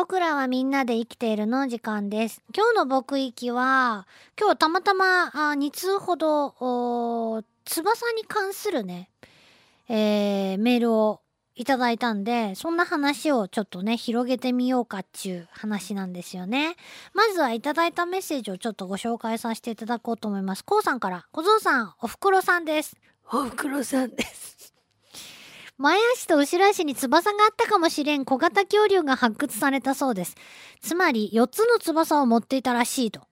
僕らはみんなで生きているの時間です。今日の僕域は、今日たまたまあ2通ほど、翼に関するね、えーメールをいただいたんで、そんな話をちょっとね、広げてみようかっちゅう話なんですよね。まずはいただいたメッセージをちょっとご紹介させていただこうと思います。こうさんから、小僧さん、おふくろさんです。おふくろさんです。前足と後ろ足に翼があったかもしれん小型恐竜が発掘されたそうです。つまり4つの翼を持っていたらしいと。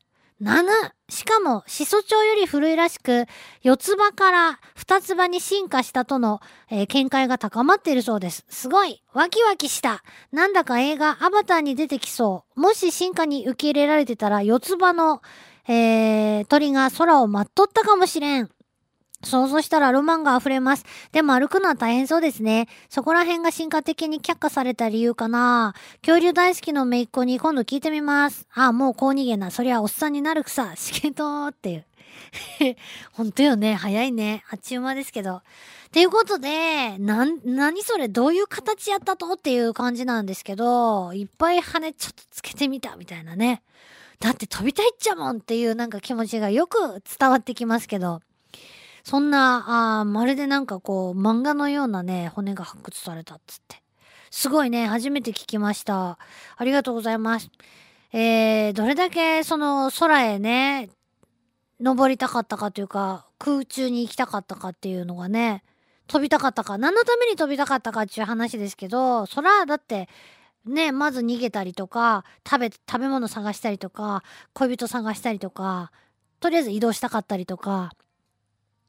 7! しかも、始祖鳥より古いらしく、四つ葉から二つ葉に進化したとの、えー見解が高まっているそうです。すごいワキワキしたなんだか映画アバターに出てきそう。もし進化に受け入れられてたら、四つ葉の、えー鳥が空を舞っとったかもしれん。想像したらロマンが溢れます。でも歩くのは大変そうですね。そこら辺が進化的に却下された理由かな。恐竜大好きの姪っ子に今度聞いてみます。ああ、もう高逃げな。そりゃおっさんになるくさ。しけとーっていう。ほんとよね。早いね。あっちゅう間ですけど。っていうことで、なん、何それどういう形やったとっていう感じなんですけど、いっぱい羽ちょっとつけてみたみたいなね。だって飛びたいっちゃもんっていうなんか気持ちがよく伝わってきますけど。そんな、あまるでなんかこう、漫画のようなね、骨が発掘されたっつって。すごいね、初めて聞きました。ありがとうございます。えー、どれだけその空へね、登りたかったかというか、空中に行きたかったかっていうのがね、飛びたかったか、何のために飛びたかったかっていう話ですけど、そら、だって、ね、まず逃げたりとか、食べ、食べ物探したりとか、恋人探したりとか、とりあえず移動したかったりとか、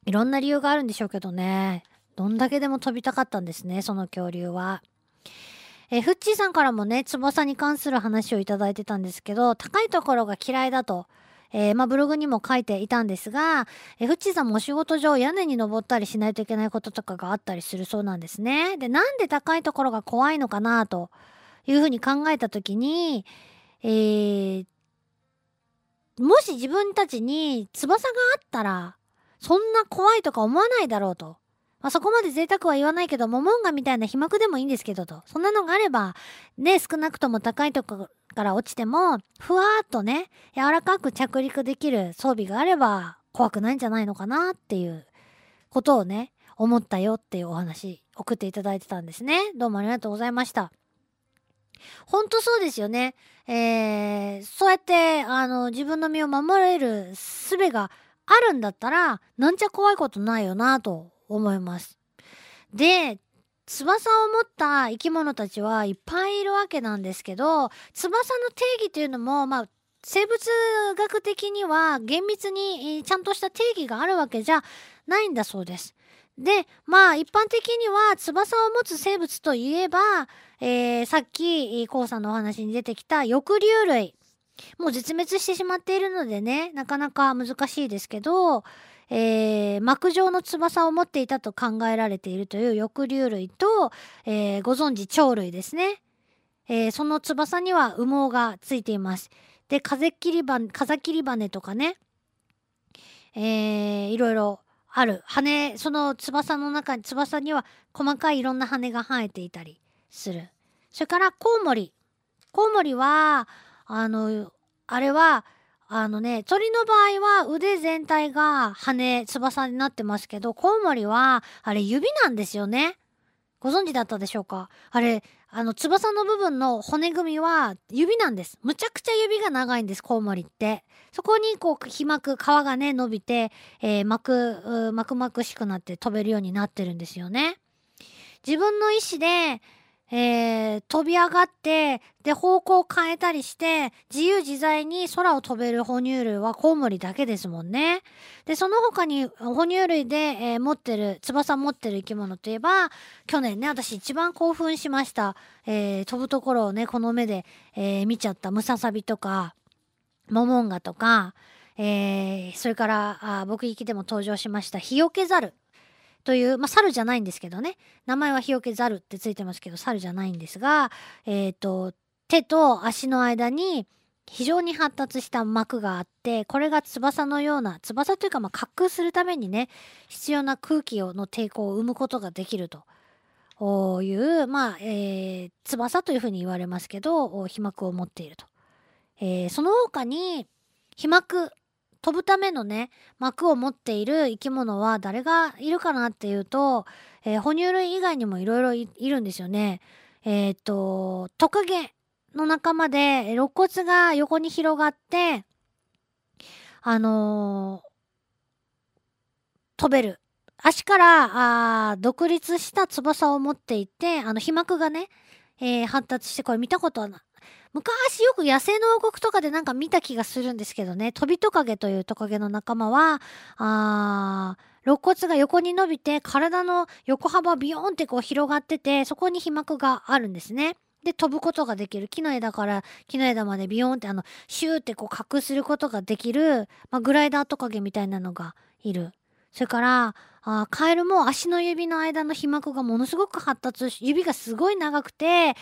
いろんな理由があるんでしょうけどね。どんだけでも飛びたかったんですね、その恐竜は。えフッチーさんからもね、翼に関する話をいただいてたんですけど、高いところが嫌いだと、えーまあ、ブログにも書いていたんですが、えーフッチーさんもお仕事上屋根に登ったりしないといけないこととかがあったりするそうなんですね。で、なんで高いところが怖いのかなというふうに考えたときに、えーもし自分たちに翼があったら、そんな怖いとか思わないだろうと。まあ、そこまで贅沢は言わないけど、モモンガみたいな被膜でもいいんですけどと。そんなのがあれば、ね、少なくとも高いとこから落ちても、ふわーっとね、柔らかく着陸できる装備があれば、怖くないんじゃないのかなっていうことをね、思ったよっていうお話、送っていただいてたんですね。どうもありがとうございました。ほんとそうですよね。えー、そうやって、あの、自分の身を守れる術があるんだったら、なんちゃ怖いことないよなと思います。で、翼を持った生き物たちはいっぱいいるわけなんですけど、翼の定義というのも、まあ、生物学的には厳密にちゃんとした定義があるわけじゃないんだそうです。で、まあ一般的には翼を持つ生物といえば、えーさっき、コウさんのお話に出てきた翼竜類。もう絶滅してしまっているのでね、なかなか難しいですけど、えー膜状の翼を持っていたと考えられているという翼竜類と、えーご存知鳥類ですね。えーその翼には羽毛がついています。で、風切り羽、風切り羽とかね、えーいろいろある。羽、その翼の中に、翼には細かいいろんな羽が生えていたりする。それからコウモリ。コウモリは、あの、あれは、あのね、鳥の場合は腕全体が羽、翼になってますけど、コウモリは、あれ指なんですよね。ご存知だったでしょうか？あれ、あの、翼の部分の骨組みは指なんです。むちゃくちゃ指が長いんです、コウモリって。そこにこう、皮膜、皮がね、伸びて、えー、膜、膜膜しくなって飛べるようになってるんですよね。自分の意思で、えー飛び上がって、で、方向を変えたりして、自由自在に空を飛べる哺乳類はコウモリだけですもんね。で、その他に哺乳類で、えー持ってる、翼持ってる生き物といえば、去年ね、私一番興奮しました。えー飛ぶところをね、この目で、え見ちゃったムササビとか、モモンガとか、えそれから、あ僕行きでも登場しました、ヒヨケザル。という、まあ、猿じゃないんですけどね。名前はヒヨケザルってついてますけど、猿じゃないんですが、えっ、と、手と足の間に非常に発達した膜があって、これが翼のような、翼というか、まあ、滑空するためにね、必要な空気をの抵抗を生むことができると。いう、まあ、えー、翼というふうに言われますけど、飛膜を持っていると。えー、その他に、飛膜、飛ぶためのね、膜を持っている生き物は誰がいるかなっていうと、えー、哺乳類以外にもいろいろいるんですよね。えっ、と、トカゲの仲間で、肋骨が横に広がって、あの飛べる。足からあ独立した翼を持っていて、あの、飛膜がね、えー、発達して、これ見たことはな昔よく野生の王国とかでなんか見た気がするんですけどね、飛びトカゲというトカゲの仲間は、あー肋骨が横に伸びて、体の横幅ビヨーンってこう広がってて、そこに飛膜があるんですね。で、飛ぶことができる。木の枝から木の枝までビヨーンってあの、シューってこう隠することができる、まあ、グライダートカゲみたいなのがいる。それから、あカエルも足の指の間の皮膜がものすごく発達し、指がすごい長くて、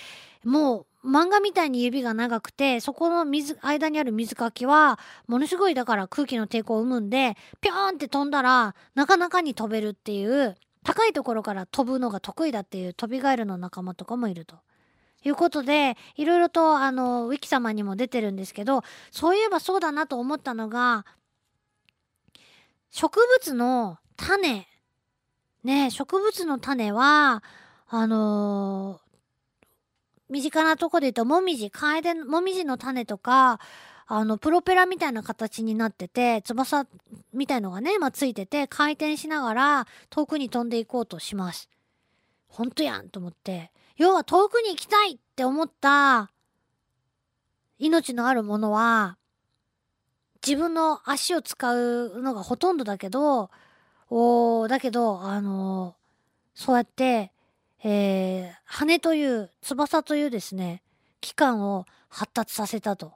もう漫画みたいに指が長くて、そこの水、間にある水かきは、ものすごいだから空気の抵抗を生むんで、ぴょーんって飛んだら、なかなかに飛べるっていう、高いところから飛ぶのが得意だっていう飛びガエルの仲間とかもいると。いうことで、いろいろとあの、ウィキ様にも出てるんですけど、そういえばそうだなと思ったのが、植物の種。ね植物の種は、あのー、身近なとこで言うと、もみじ、カエデ、もみじの種とか、あの、プロペラみたいな形になってて、翼みたいのがね、まあ、ついてて、回転しながら遠くに飛んでいこうとします。ほんとやんと思って。要は遠くに行きたいって思った命のあるものは、自分の足を使うのがほとんどだけど、おだけど、あのー、そうやって、えー、羽という、翼というですね、器官を発達させたと。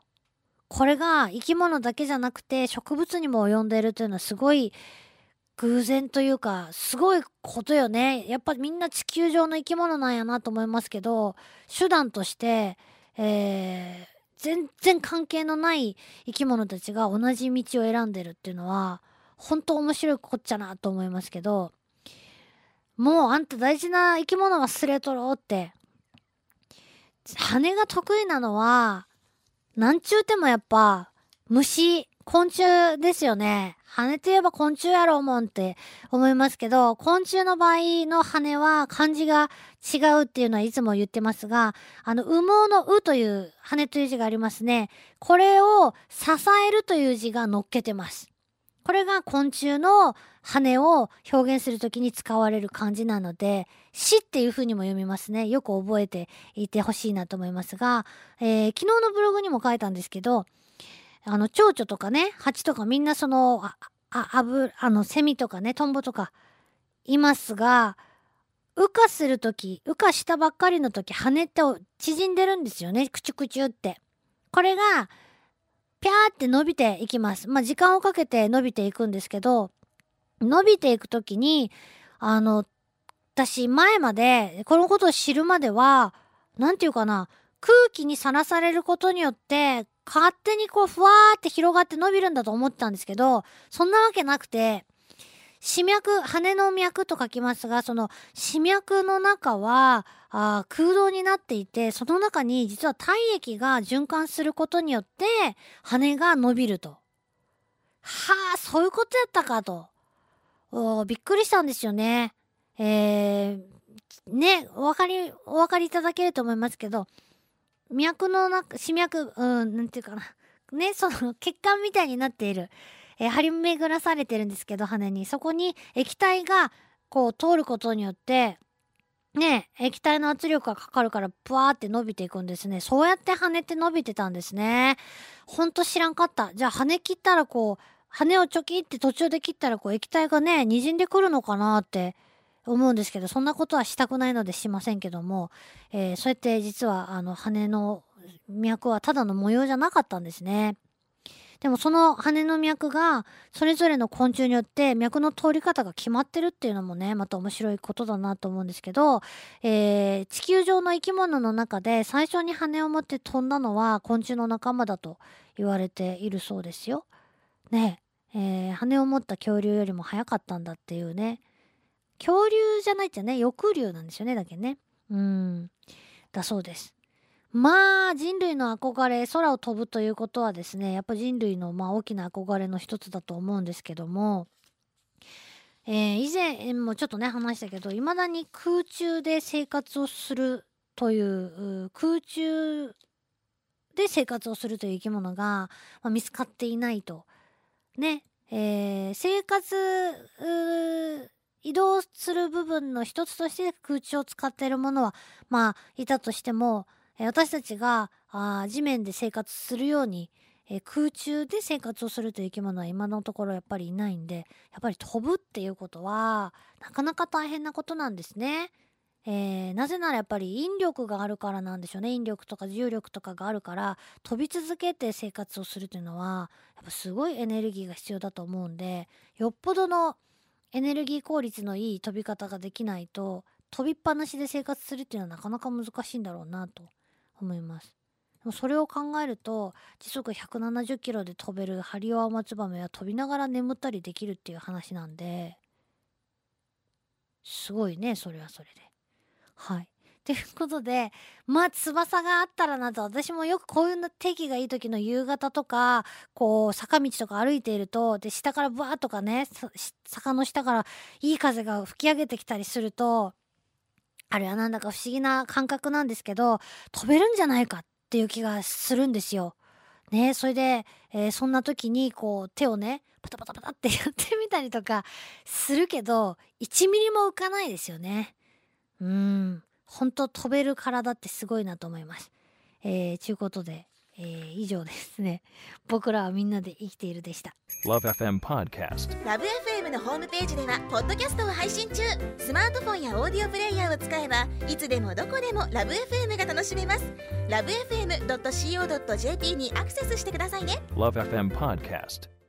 これが生き物だけじゃなくて植物にも及んでいるというのはすごい偶然というか、すごいことよね。やっぱみんな地球上の生き物なんやなと思いますけど、手段として、えー、全然関係のない生き物たちが同じ道を選んでるっていうのは、本当面白いこっちゃなと思いますけど、もうあんた大事な生き物忘れとろうって。羽が得意なのは、なんちゅうてもやっぱ、虫、昆虫ですよね。羽といえば昆虫やろうもんって思いますけど、昆虫の場合の羽は漢字が違うっていうのはいつも言ってますが、あの、羽毛の羽という羽という字がありますね。これを支えるという字が乗っけてます。これが昆虫の羽を表現するときに使われる漢字なので、死っていう風にも読みますね。よく覚えていてほしいなと思いますが、えー、昨日のブログにも書いたんですけど、あの、蝶々とかね、蜂とかみんなその、あ、あ、ぶ、あの、セミとかね、トンボとかいますが、羽化するとき、羽化したばっかりのとき、羽って縮んでるんですよね。クチュクチュって。これが、ぴゃーって伸びていきます。まあ、時間をかけて伸びていくんですけど、伸びていくときに、あの、私、前まで、このことを知るまでは、なんていうかな、空気にさらされることによって、勝手にこう、ふわーって広がって伸びるんだと思ってたんですけど、そんなわけなくて、死脈、羽の脈と書きますが、その死脈の中はあ空洞になっていて、その中に実は体液が循環することによって羽が伸びると。はあ、そういうことやったかと。びっくりしたんですよね。えー、ね、お分かり、お分かりいただけると思いますけど、脈の中、死脈、うん、なんていうかな。ね、その血管みたいになっている。えー、張り巡らされてるんですけど、羽に。そこに液体が、こう、通ることによって、ね、液体の圧力がかかるから、ぷわーって伸びていくんですね。そうやって羽って伸びてたんですね。ほんと知らんかった。じゃあ羽切ったらこう、羽をチョキって途中で切ったらこう液体がね、滲んでくるのかなって思うんですけど、そんなことはしたくないのでしませんけども、えー、そうやって実はあの羽の脈はただの模様じゃなかったんですね。でもその羽の脈がそれぞれの昆虫によって脈の通り方が決まってるっていうのもねまた面白いことだなと思うんですけど、えー、地球上の生き物の中で最初に羽を持って飛んだのは昆虫の仲間だと言われているそうですよ。ねえー、羽を持った恐竜よりも早かったんだっていうね恐竜じゃないっちゃね翼竜なんですよねだけね。うん。だそうです。まあ人類の憧れ空を飛ぶということはですねやっぱ人類のまあ大きな憧れの一つだと思うんですけども。えー、以前もちょっとね話したけどいまだに空中で生活をするという空中で生活をするという生き物が、まあ、見つかっていないと。ね、えー、生活移動する部分の一つとして空中を使っているものはまあいたとしても、私たちがあ地面で生活するようにえ、空中で生活をするという生き物は今のところやっぱりいないんでやっぱり飛ぶっていうことはなかなか大変なことなんですね。えー、なぜならやっぱり引力があるからなんでしょうね引力とか重力とかがあるから飛び続けて生活をするというのはやっぱすごいエネルギーが必要だと思うんでよっぽどのエネルギー効率のいい飛び方ができないと飛びっぱなしで生活するっていうのはなかなか難しいんだろうなと思います。それを考えると時速170キロで飛べるハリオアマツバメは飛びながら眠ったりできるっていう話なんですごいねそれはそれで。はい。ということでまあ翼があったらなと私もよくこういう天気がいい時の夕方とかこう坂道とか歩いているとで下からブワーとかね坂の下からいい風が吹き上げてきたりするとあれはなんだか不思議な感覚なんですけど飛べるんじゃないかっていう気がするんですよ。ねそれで、えー、そんな時にこう手をねパタパタパタってやってみたりとかするけど1ミリも浮かないですよね。うん本当飛べる体ってすごいなと思います。えー、ちゅうことでえー、以上ですね。僕らはみんなで生きているでした。LoveFM Podcast。LoveFM のホームページではポッドキャストを配信中。スマートフォンやオーディオプレイヤーを使えばいつでもどこでも LoveFM が楽しめます。LoveFM.co.jp にアクセスしてくださいね。LoveFM Podcast。